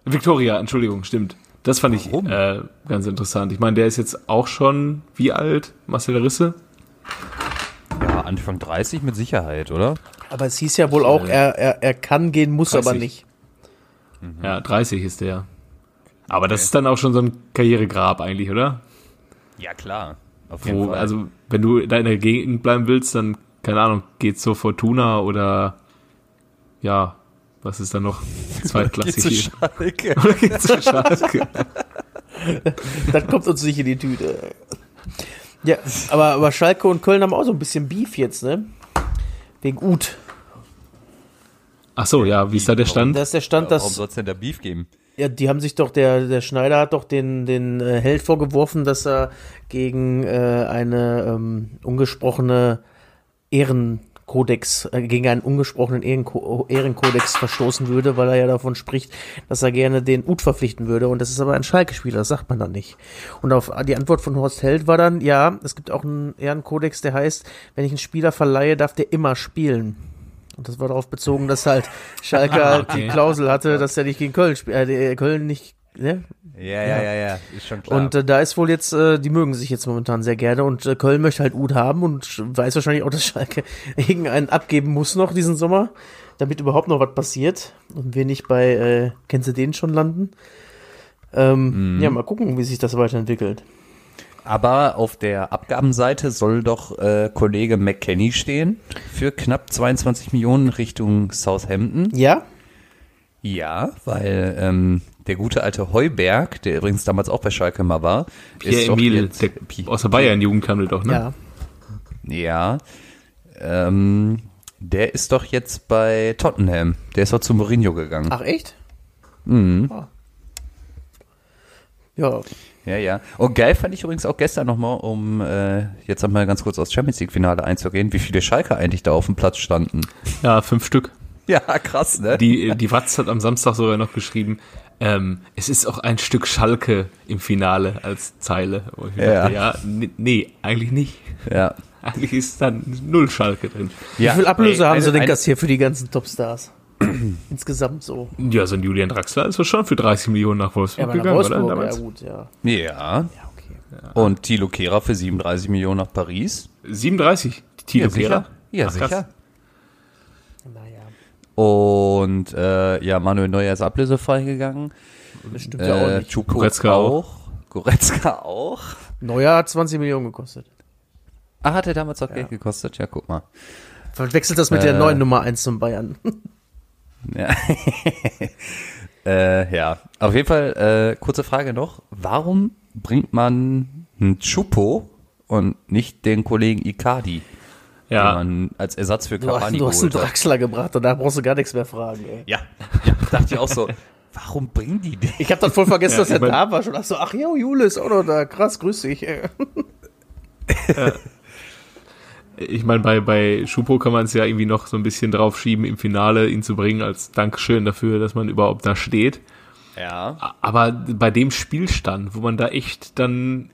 Victoria, Entschuldigung, stimmt. Das fand ich Warum? äh, ganz interessant. Ich meine, der ist jetzt auch schon wie alt, Marcel Risse? Ja, Anfang 30 mit Sicherheit, oder? Aber es hieß ja wohl auch, er, er, er kann gehen, muss 30. aber nicht. Ja, 30 ist der. Aber das ist dann auch schon so ein Karrieregrab eigentlich, oder? Ja, klar. Auf Wo, also, wenn du da in der Gegend bleiben willst, dann, keine Ahnung, geht's zur Fortuna oder, ja, was ist da noch? Zweitklassig hier. Schalke. Oder geht's zu Schalke? Das kommt uns nicht in die Tüte. Ja, aber, aber Schalke und Köln haben auch so ein bisschen Beef jetzt, ne? Wegen Ut. Ach so, ja, wie ist da der Stand? Da ist der Stand, Warum dass soll es denn da Beef geben? Ja, die haben sich doch, der, der Schneider hat doch den, den äh, Held vorgeworfen, dass er gegen äh, eine ähm, ungesprochene Ehrenkodex, äh, gegen einen ungesprochenen Ehrenko Ehrenkodex verstoßen würde, weil er ja davon spricht, dass er gerne den Ut verpflichten würde. Und das ist aber ein Schalke-Spieler, das sagt man dann nicht. Und auf die Antwort von Horst Held war dann, ja, es gibt auch einen Ehrenkodex, der heißt, wenn ich einen Spieler verleihe, darf der immer spielen. Und das war darauf bezogen, dass halt Schalke halt die Okay. Klausel hatte, dass er nicht gegen Köln spielt, äh, Köln nicht, ne? Ja, ja, ja, ja. Ist schon klar. Und äh, da ist wohl jetzt, äh, die mögen sich jetzt momentan sehr gerne und äh, Köln möchte halt Ud haben und weiß wahrscheinlich auch, dass Schalke irgendeinen abgeben muss noch diesen Sommer, damit überhaupt noch was passiert und wir nicht bei, äh, kennst du den schon landen? Ähm, Ja, mal gucken, wie sich das weiterentwickelt. Aber auf der Abgabenseite soll doch äh, Kollege McKenny stehen für knapp 22 Millionen Richtung Southampton. Ja? Ja, weil ähm, der gute alte Heuberg, der übrigens damals auch bei Schalke mal war, Pierre doch Emil, jetzt- der Pi- aus der Bayern-Jugend kam doch, ne? Ja. Ja, ähm, der ist doch jetzt bei Tottenham. Der ist doch zu Mourinho gegangen. Ach, echt? Mhm. Ah. Ja, Ja, ja. Und geil fand ich übrigens auch gestern nochmal, um äh, jetzt einmal ganz kurz aufs Champions League-Finale einzugehen, wie viele Schalke eigentlich da auf dem Platz standen. Ja, fünf Stück. Ja, krass, ne? Die, die Watz hat am Samstag sogar noch geschrieben, ähm, es ist auch ein Stück Schalke im Finale als Zeile. Und ich Ja. dachte, ja, nee, eigentlich nicht. Ja. Eigentlich ist dann null Schalke drin. ja. wie viel Ablöse ey, haben sie eine- denn eine- kassiert für die ganzen Topstars? Insgesamt so. Ja, so ein Julian Draxler ist schon für 30 Millionen nach Wolfsburg Ja, aber nach gegangen, Wolfsburg, oder? ja Damals? gut, ja. Ja. Ja, okay. Und Thilo Kehrer für 37 Millionen nach Paris. 37, Tilo ja, sicher. Kehrer. Ja, Ach, krass. sicher. Naja, Und äh, ja, Manuel Neuer ist ablösefrei gegangen. das stimmt ja auch Äh, nicht. Chupo Goretzka auch. Goretzka auch. Neuer hat 20 Millionen gekostet. Ach, hat er damals auch Geld gekostet? Ja, guck mal. Verwechselt das mit der Äh. neuen Nummer 1 zum Bayern. Ja. äh, ja, auf jeden Fall, äh, kurze Frage noch. Warum bringt man einen Chupo und nicht den Kollegen Icardi, den Ja, man als Ersatz für Du, hast- Cavani du hast einen? Draxler gebracht und da brauchst du gar nichts mehr fragen, ey. Ja, ja, dachte ich auch so. Warum bringen die den? Ich hab dann voll vergessen, Ja, dass er da war. Schon ach so, ach ja, Jule ist auch noch da. Krass, grüß dich. ey. Ich meine, bei, bei Schupo kann man es ja irgendwie noch so ein bisschen drauf schieben, im Finale ihn zu bringen, als Dankeschön dafür, dass man überhaupt da steht. Ja. Aber bei dem Spielstand, wo man da echt dann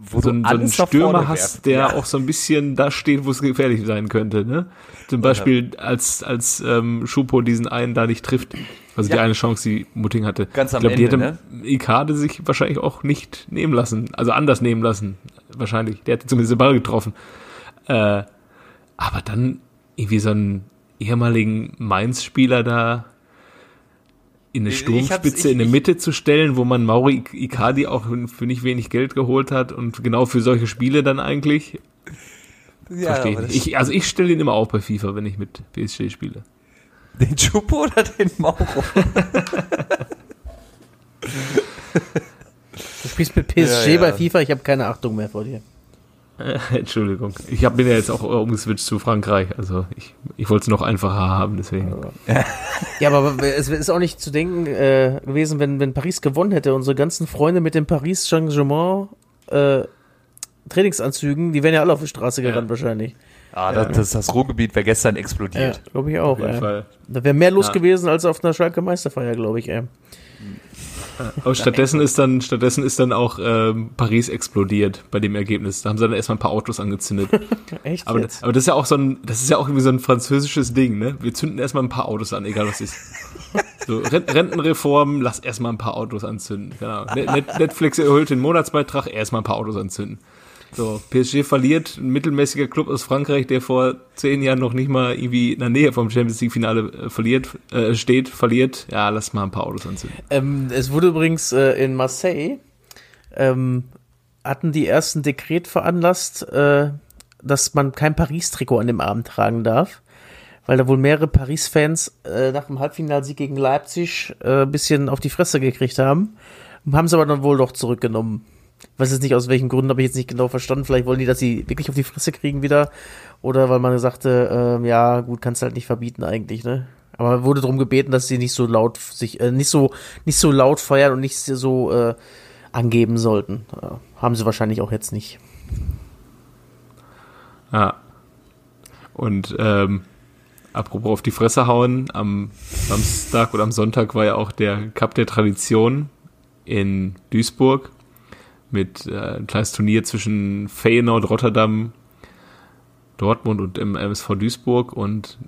wo so, einen- so einen Stürmer hast, der ja. auch so ein bisschen da steht, wo es gefährlich sein könnte. Ne? Zum Beispiel als als ähm, Schupo diesen einen da nicht trifft. Also die Ja. eine Chance, die Mutting hatte. Ganz am ich glaube, die Ende, hätte Ikade sich wahrscheinlich auch nicht nehmen lassen. Also anders nehmen lassen. Wahrscheinlich. Der hätte zumindest den Ball getroffen. Äh, aber dann irgendwie so einen ehemaligen Mainz-Spieler da in eine Sturmspitze in der Mitte zu stellen, wo man Mauri Icardi auch für nicht wenig Geld geholt hat und genau für solche Spiele dann eigentlich. ja, Verstehe ich. Ich, also ich stelle ihn immer auf bei FIFA, wenn ich mit PSG spiele. Den Chupo oder den Mauro? Du spielst mit PSG Ja, ja. bei FIFA, ich habe keine Achtung mehr vor dir. Entschuldigung. Ich hab, bin ja jetzt auch umgeswitcht zu Frankreich. Also ich, ich wollte es noch einfacher haben, deswegen. Ja, aber es ist auch nicht zu denken äh, gewesen, wenn, wenn Paris gewonnen hätte. Unsere ganzen Freunde mit den Paris Saint-Germain äh, Trainingsanzügen, die wären ja alle auf die Straße gerannt wahrscheinlich. Ah, das, das, das Ruhrgebiet wäre gestern Ja, explodiert. glaube ich auch. Auf jeden Ey. Fall. Da wäre mehr los Ja. gewesen als auf einer Schalke Meisterfeier, glaube ich. Ey. Aber stattdessen ist dann, stattdessen ist dann auch ähm, Paris explodiert bei dem Ergebnis. Da haben sie dann erstmal ein paar Autos angezündet. Echt Aber, aber das ist ja auch so ein, das ist ja auch irgendwie so ein französisches Ding, ne? Wir zünden erstmal ein paar Autos an, egal was ist. So, Ren- Rentenreform, lass erstmal ein paar Autos anzünden. Genau. Net Net Netflix erhöht den Monatsbeitrag, erstmal ein paar Autos anzünden. So, PSG verliert, ein mittelmäßiger Club aus Frankreich, der vor zehn Jahren noch nicht mal irgendwie in der Nähe vom Champions League Finale äh, verliert, äh, steht, verliert. Ja, lass mal ein paar Autos anzünden. Ähm, es wurde übrigens äh, in Marseille, ähm, hatten die ersten Dekret veranlasst, äh, dass man kein Paris-Trikot an dem Abend tragen darf. Weil da wohl mehrere Paris-Fans äh, nach dem Halbfinalsieg gegen Leipzig äh, ein bisschen auf die Fresse gekriegt haben. Haben sie aber dann wohl doch zurückgenommen. Weiß jetzt nicht aus welchen Gründen, habe ich jetzt nicht genau verstanden. Vielleicht wollen die, dass sie wirklich auf die Fresse kriegen wieder. Oder weil man sagte, ähm, ja, gut, kannst halt nicht verbieten eigentlich, ne? Aber wurde darum gebeten, dass sie nicht so laut sich, äh, nicht so, nicht so laut feiern und nicht so äh, angeben sollten. Haben sie wahrscheinlich auch jetzt nicht. Ja. Und ähm, apropos auf die Fresse hauen, am Samstag oder am Sonntag war ja auch der Cup der Tradition in Duisburg mit äh, ein kleines Turnier zwischen Feyenoord, Rotterdam, Dortmund und dem MSV Duisburg. Und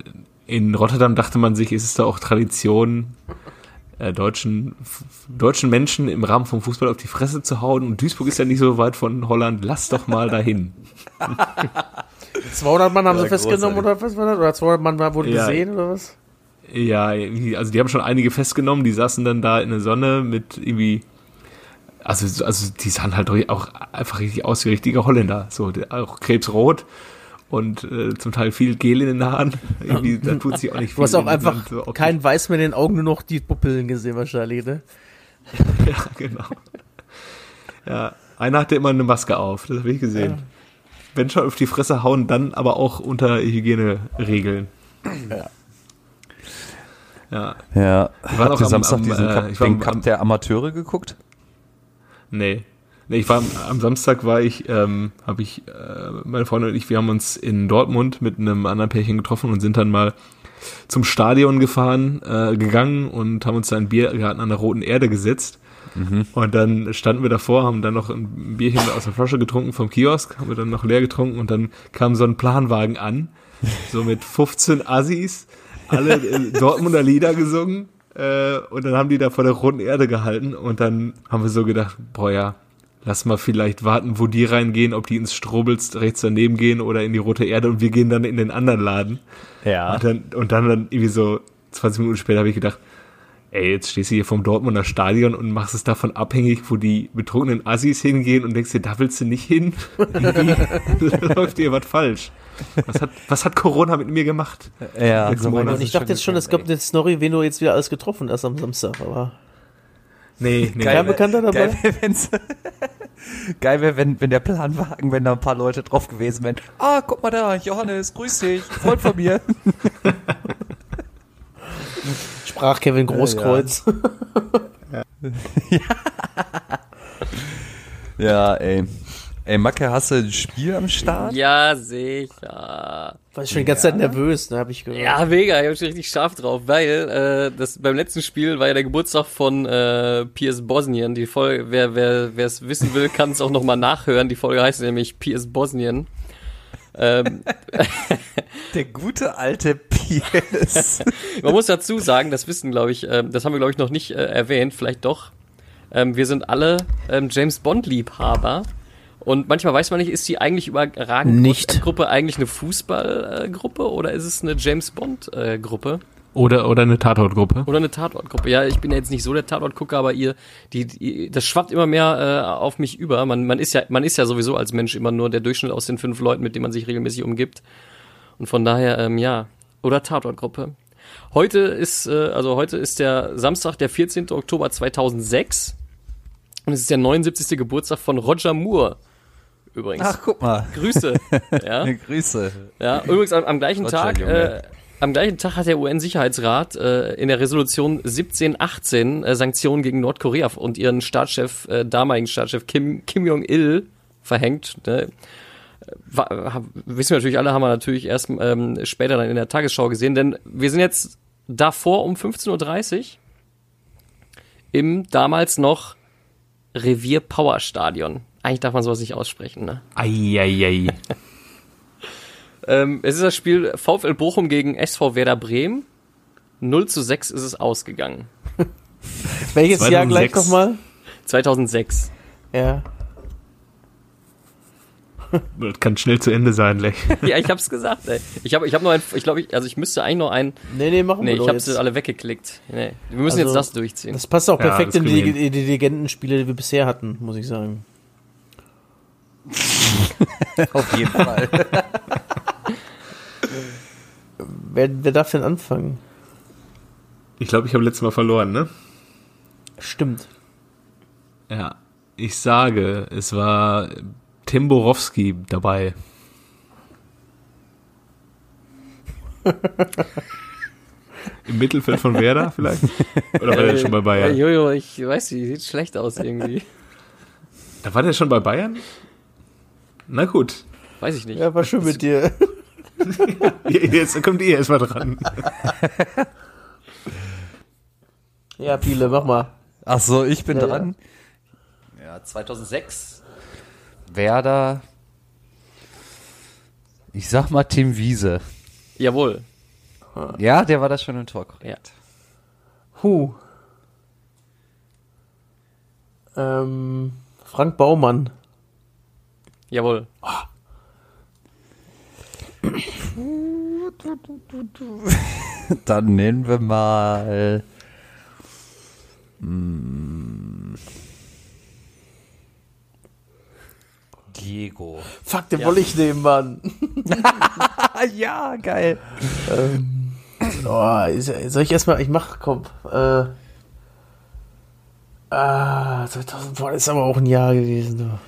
in Rotterdam dachte man sich, ist es da auch Tradition, äh, deutschen, deutschen Menschen im Rahmen vom Fußball auf die Fresse zu hauen. Und Duisburg ist ja nicht so weit von Holland. Lass doch mal dahin. 200 Mann haben Ja, sie festgenommen oder was war das? Oder 200 Mann wurden Ja. gesehen oder was? Ja, also die haben schon einige festgenommen, die saßen dann da in der Sonne mit irgendwie, also, also die sahen halt auch einfach richtig aus wie richtige Holländer, so, auch krebsrot und äh, zum Teil viel Gel in den Haaren, irgendwie, da tut sich auch nicht viel. Du hast auch in- einfach so optisch. kein Weiß mehr in den Augen, nur noch die Pupillen gesehen wahrscheinlich, ne? Ja, genau. Ja, einer hatte immer eine Maske auf, das habe ich gesehen. Wenn schon auf die Fresse hauen, dann aber auch unter Hygieneregeln. Ja. Ja, Ja. waren Habt auch ihr am- Samstag am, diesen äh, Cup, ich war den am- Cup der Amateure geguckt? Nee. Nee, ich war am, am Samstag war ich, ähm, habe ich, äh, meine Freundin und ich, wir haben uns in Dortmund mit einem anderen Pärchen getroffen und sind dann mal zum Stadion gefahren, äh, gegangen und haben uns da in Biergarten an der Roten Erde gesetzt. Und dann standen wir davor, haben dann noch ein Bierchen aus der Flasche getrunken vom Kiosk, haben wir dann noch leer getrunken und dann kam so ein Planwagen an, so mit 15 Assis, alle äh, Dortmunder Lieder gesungen äh, und dann haben die da vor der Roten Erde gehalten und dann haben wir so gedacht, boah ja, lass mal vielleicht warten, wo die reingehen, ob die ins Strobels rechts daneben gehen oder in die Rote Erde und wir gehen dann in den anderen Laden. Ja. Und dann, und dann, dann irgendwie so 20 Minuten später habe ich gedacht, ey, jetzt stehst du hier vom Dortmunder Stadion und machst es davon abhängig, wo die betrunkenen Assis hingehen und denkst dir, da willst du nicht hin. Läuft dir was falsch. Was hat, was hat Corona mit mir gemacht? Ja, so meine Und ich dachte jetzt schon, es gab eine Story, wen du jetzt wieder alles getroffen hast am Samstag, aber. Nee, nee. Kein Bekannter dabei? Geil wäre, Geil wär, wenn, wenn der Planwagen, wenn da ein paar Leute drauf gewesen wären. Ah, guck mal da, Johannes, grüß dich, Freund von mir. Sprach Kevin Großkreuz. ja, ey. Ey, Macke, hast du ein Spiel am Start? Ja, sicher. War ich schon die ganze Zeit nervös, ne, hab ich gehört. Ja, mega, ich hab schon richtig scharf drauf, weil äh, das beim letzten Spiel war ja der Geburtstag von äh, Piers Bosnian. Die Folge, wer wer wer es wissen will, kann es auch noch mal nachhören. Die Folge heißt nämlich Piers Bosnian. Ähm, Der gute alte Piers. man muss dazu sagen, das wissen, glaube ich, ähm, das haben wir glaube ich noch nicht äh, erwähnt, vielleicht doch. Ähm, wir sind alle ähm, James Bond Liebhaber. Und manchmal weiß man nicht, ist die eigentlich überragend Nicht. Gruppe eigentlich eine Fußballgruppe oder ist es eine James Bond äh, Gruppe? Oder, oder eine Tatortgruppe. Oder eine Tatortgruppe. Ja, ich bin ja jetzt nicht so der Tatortgucker, aber ihr, die, die das schwappt immer mehr äh, auf mich über. Man, man ist ja, man ist ja sowieso als Mensch immer nur der Durchschnitt aus den fünf Leuten, mit denen man sich regelmäßig umgibt. Und von daher, ähm, ja. Oder Tatortgruppe. Heute ist, äh, also heute ist der Samstag, der 14. Oktober 2006. Und es ist der 79. Geburtstag von Roger Moore. Übrigens. Ach, guck mal. Grüße. ja. Grüße. Ja, übrigens am, am gleichen Roger, Tag, äh, am gleichen Tag hat der UN-Sicherheitsrat äh, in der Resolution 1718 äh, Sanktionen gegen Nordkorea und ihren Staatschef, äh, damaligen Staatschef Kim, Kim Jong-il verhängt. Ne? Wa- hab- wissen wir natürlich alle, haben wir natürlich erst ähm, später dann in der Tagesschau gesehen, denn wir sind jetzt davor um 15.30 Uhr im damals noch Revier Power Stadion. Eigentlich darf man sowas nicht aussprechen, ne? Eieiei. Ähm, es ist das Spiel VfL Bochum gegen SV Werder Bremen. 0 zu 6 ist es ausgegangen. Welches Jahr gleich 2006. nochmal? 2006. Ja. Das kann schnell zu Ende sein, gleich. ja, ich hab's gesagt, ey. Ich habe ich hab noch ein, ich glaube, ich, also ich müsste eigentlich noch ein, Nee, nee, machen nee, wir ich doch habe jetzt. alle weggeklickt. Nee, wir müssen Also, jetzt das durchziehen. Das passt auch Ja, perfekt das in die, wir in die Legendenspiele, die wir bisher hatten, muss ich sagen. Auf jeden Fall. Wer, wer darf denn anfangen? Ich glaube, ich habe letztes Mal verloren, ne? Stimmt. Ja. Ich sage, es war Tim Borowski dabei. Im Mittelfeld von Werder vielleicht? Oder war der schon bei Äh, Bayern? Jojo, ich weiß nicht, sieht schlecht aus irgendwie. Da war der schon bei Bayern? Na gut. Weiß ich nicht. Ja, war schön mit dir. Jetzt kommt ihr erstmal dran. Ja, Piele, mach mal. Ach so, ich bin Ja, dran. Ja, 2006. Werder. Ich sag mal Tim Wiese. Jawohl. Ja, der war das schon im Tor. Ja. Huh. Ähm, Frank Baumann. Jawohl. Dann nennen wir mal. mm, Diego. Fuck, den wollte ich nehmen, Mann. Ja, geil. Oh, ist, soll ich erstmal, ich mach, komm, äh, ah, 2000, boah, ist aber auch ein Jahr gewesen, du.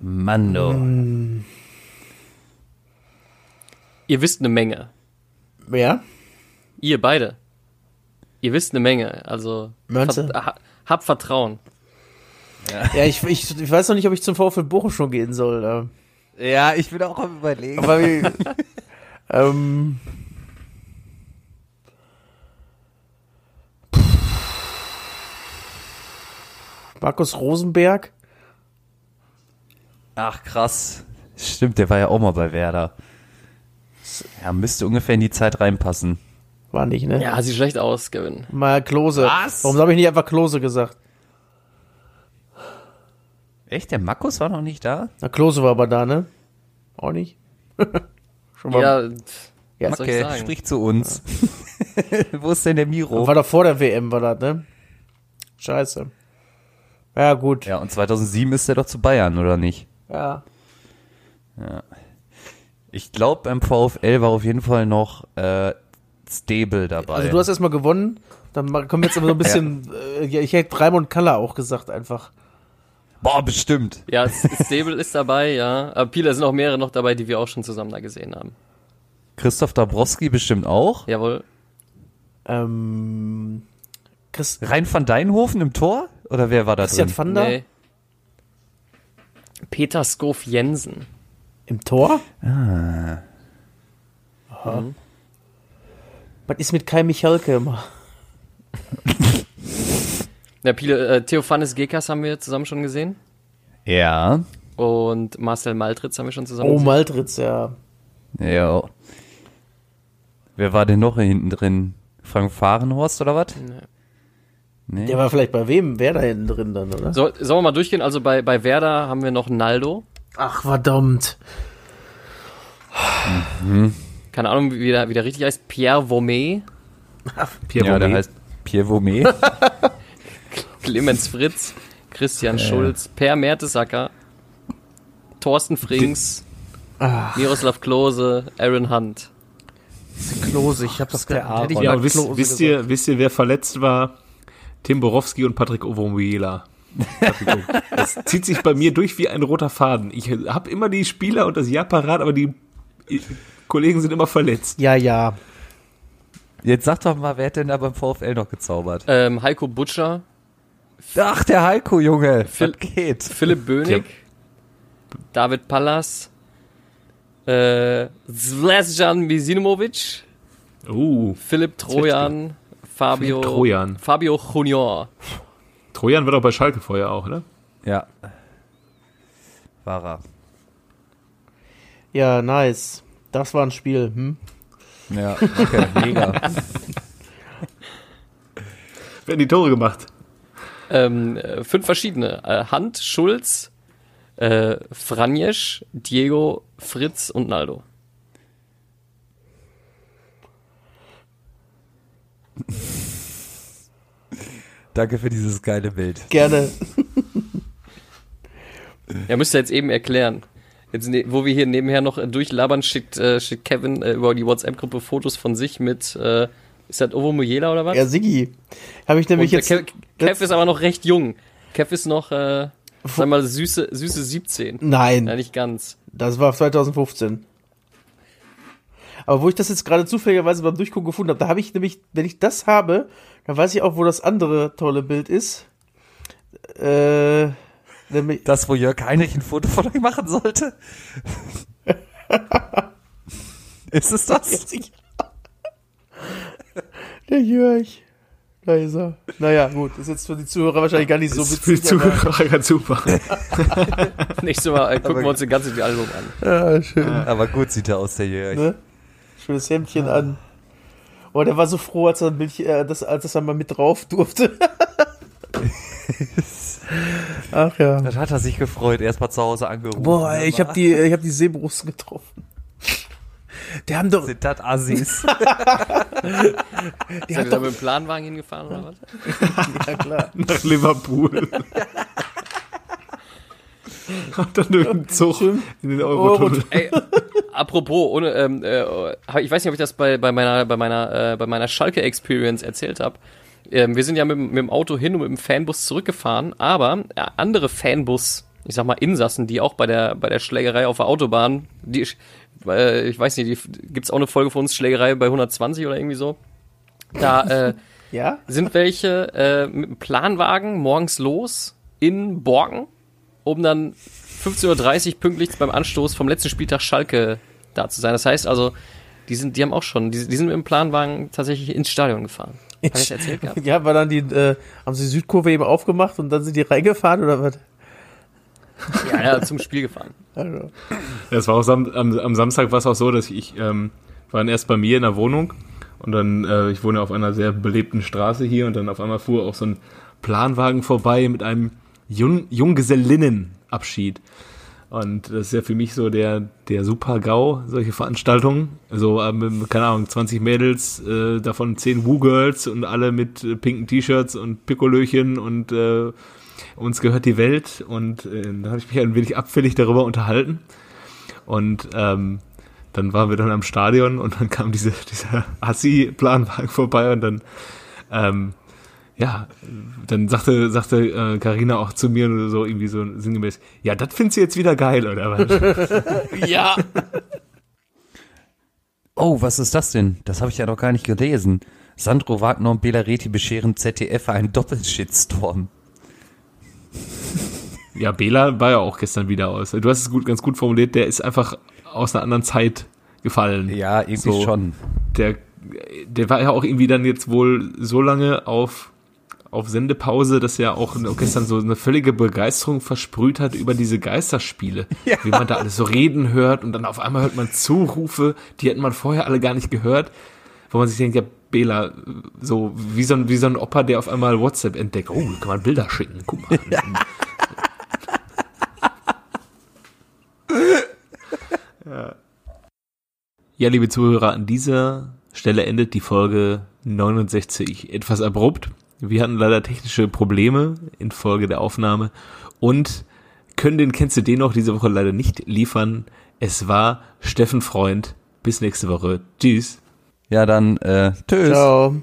Mando. Ihr wisst eine Menge. Wer? Ihr beide. Ihr wisst eine Menge. Also Meinst du? ha, habt Vertrauen. Ja, ich, ich, ich weiß noch nicht, ob ich zum VfL Bochum schon gehen soll. Ja, ich bin auch am überlegen. Aber wie, ähm, Markus Rosenberg? Ach, krass. Stimmt, der war ja auch mal bei Werder. Ja, müsste ungefähr in die Zeit reinpassen. War nicht, ne? Ja, sieht schlecht aus, Kevin. Mal Klose. Was? Warum habe ich nicht einfach Klose gesagt? Echt? Der Markus war noch nicht da? Na, Klose war aber da, ne? Auch nicht? Schon mal. Ja, Ja, Okay, sagen? sprich zu uns. Wo ist denn der Miro? War doch vor der WM, war das, ne? Scheiße. Ja, gut. Ja, und 2007 ist er doch zu Bayern, oder nicht? Ja. Ich glaube, beim VfL war auf jeden Fall noch äh, Stable dabei. Also du hast erstmal gewonnen. Dann kommen jetzt aber so ein bisschen. äh, ja, ich hätte Raimund Kaller auch gesagt, einfach. Boah, bestimmt. Ja, Stable ist dabei, ja. Aber Pieler sind auch mehrere noch dabei, die wir auch schon zusammen da gesehen haben. Christoph Dabrowski bestimmt auch. Jawohl. Ähm. Chris, Rein van Deinhofen im Tor? Oder wer war da Christian drin? Vander? Nee. Peter Skof Jensen. Im Tor? Ah. Aha. Mhm. Was ist mit Kai Michalke immer? Ja, Pile, äh, Theophanes Gekas haben wir zusammen schon gesehen. Ja. Und Marcel Maltritz haben wir schon zusammen Oh, gesehen. Maltritz, ja. Ja. Wer war denn noch hinten drin? Frank Fahrenhorst oder was? Nee. Der war vielleicht bei wem? Wer da hinten drin dann, oder? So, sollen wir mal durchgehen? Also bei, bei Werder haben wir noch Naldo. Ach, verdammt. Keine Ahnung, wie der, wie der richtig heißt. Pierre Vomé. Pierre ja, der Vomé. heißt Pierre Vomé. Clemens Fritz. Christian Schulz. Per Mertesacker. Thorsten Frings. Miroslav Klose. Aaron Hunt. Klose, ich hab das der gerade. Ja, wisst, wisst, ihr, wisst ihr, wer verletzt war? Tim Borowski und Patrick Ovomuela. Das zieht sich bei mir durch wie ein roter Faden. Ich habe immer die Spieler und das Jahr parat, aber die Kollegen sind immer verletzt. Ja, ja. Jetzt sag doch mal, wer hat denn da beim VfL noch gezaubert? Ähm, Heiko Butcher. Ach, der Heiko, Junge. Phil- Was geht? Philipp Bönig. David Pallas. Äh, Zlezjan Misinovic. Uh, Philipp Trojan. Fabio. Philipp Trojan. Fabio Junior. Trojan war doch bei Schalke vorher auch, ne? Ja. War er. Ja, nice. Das war ein Spiel. Hm? Ja, okay, mega. Wer hat die Tore gemacht? Ähm, äh, fünf verschiedene. Äh, Hand, Schulz, äh, Franjesch, Diego, Fritz und Naldo. Danke für dieses geile Bild. Gerne. Ja, müsst ihr jetzt eben erklären. Jetzt, ne, wo wir hier nebenher noch äh, durchlabern, schickt, äh, schickt Kevin äh, über die WhatsApp-Gruppe Fotos von sich mit, äh, ist das Ovo Mujela oder was? Ja, Siggi. Habe ich nämlich Und, äh, jetzt. Kev, Kev ist aber noch recht jung. Kev ist noch, äh, sag mal, süße, süße 17. Nein, Ja, nicht ganz. das war 2015. Aber wo ich das jetzt gerade zufälligerweise beim Durchgucken gefunden habe, da habe ich nämlich, wenn ich das habe, dann weiß ich auch, wo das andere tolle Bild ist. Äh, nämlich, Das, wo Jörg Heinrich ein Foto von euch machen sollte? Ist es das? Der Jörg. Da ist er. Naja, gut, ist jetzt für die Zuhörer wahrscheinlich gar nicht so ist für die witzig. aber- Zuhörer ganz super. Nächstes Mal gucken wir uns das ganze Album an. Ja, schön. Aber gut sieht er aus, der Jörg. Ne? Schönes Hemdchen an. Oh, der war so froh, als er, ein Bildchen, äh, das, als er mal mit drauf durfte. Ach ja. Das hat er sich gefreut, erstmal zu Hause angerufen. Boah, ey, ich habe die, ich hab die Seebrust getroffen. Die haben doch, Sind das Assis? die er wieder doch, mit dem Planwagen hingefahren oder was? ja klar. Nach Liverpool. Und dann den Zug in den Eurotunnel. Ey, apropos, ohne, ähm, äh, ich weiß nicht, ob ich das bei, bei meiner, bei meiner, äh, bei meiner Schalke-Experience erzählt habe. Ähm, wir sind ja mit, dem- mit dem Auto hin und mit dem Fanbus zurückgefahren, aber äh, andere Fanbus, ich sag mal Insassen, die auch bei der, bei der Schlägerei auf der Autobahn, die, äh, ich weiß nicht, die, gibt's auch eine Folge von uns, Schlägerei bei 120 oder irgendwie so. Da, äh, Ja? sind welche äh, mit dem Planwagen morgens los in Borken, um dann 15.30 Uhr pünktlich beim Anstoß vom letzten Spieltag Schalke da zu sein. Das heißt also, die sind, die haben auch schon, die, die sind mit dem Planwagen tatsächlich ins Stadion gefahren. Hab ich erzählt gehabt? Ja, war dann die, äh, haben sie die Südkurve eben aufgemacht und dann sind die reingefahren oder was? Ja, ja, zum Spiel gefahren. Also, Das war auch sam am, am Samstag war es auch so, dass ich ähm, war dann erst bei mir in der Wohnung und dann äh, ich wohne auf einer sehr belebten Straße hier und dann auf einmal fuhr auch so ein Planwagen vorbei mit einem Jung Junggesellinnenabschied. Und das ist ja für mich so der der Super GAU solche Veranstaltungen, so ähm, keine Ahnung 20 Mädels, äh, davon 10 Woo Girls und alle mit äh, pinken T-Shirts und Pikolöchen und äh, uns gehört die Welt und äh, da habe ich mich ein wenig abfällig darüber unterhalten. Und ähm, dann waren wir dann am Stadion und dann kam diese, dieser Assi-Planwagen vorbei und dann, ähm, ja, dann sagte sagte äh, Carina auch zu mir so irgendwie so sinngemäß, ja, das findest du jetzt wieder geil, oder was? Ja. Oh, was ist das denn? Das habe ich ja noch gar nicht gelesen. Sandro Wagner und Bela Reti bescheren ZDF einen Doppelshitstorm. Ja, Bela war ja auch gestern wieder aus. Du hast es gut, ganz gut formuliert, der ist einfach aus einer anderen Zeit gefallen. Ja, irgendwie So. schon. Der, der war ja auch irgendwie dann jetzt wohl so lange auf, auf Sendepause, dass er auch gestern so eine völlige Begeisterung versprüht hat über diese Geisterspiele. Wie man da alles so reden hört und dann auf einmal hört man Zurufe, die hätten man vorher alle gar nicht gehört, wo man sich denkt, ja, Bela, so wie so ein, wie so ein Opa, der auf einmal WhatsApp entdeckt. Oh, kann man Bilder schicken. Guck mal. Ja, liebe Zuhörer, an dieser Stelle endet die Folge 69 etwas abrupt. Wir hatten leider technische Probleme in Folge der Aufnahme und können den Kennst du den noch diese Woche leider nicht liefern. Es war Steffen Freund. Bis nächste Woche. Tschüss. Ja, dann, äh, tschüss. Ciao.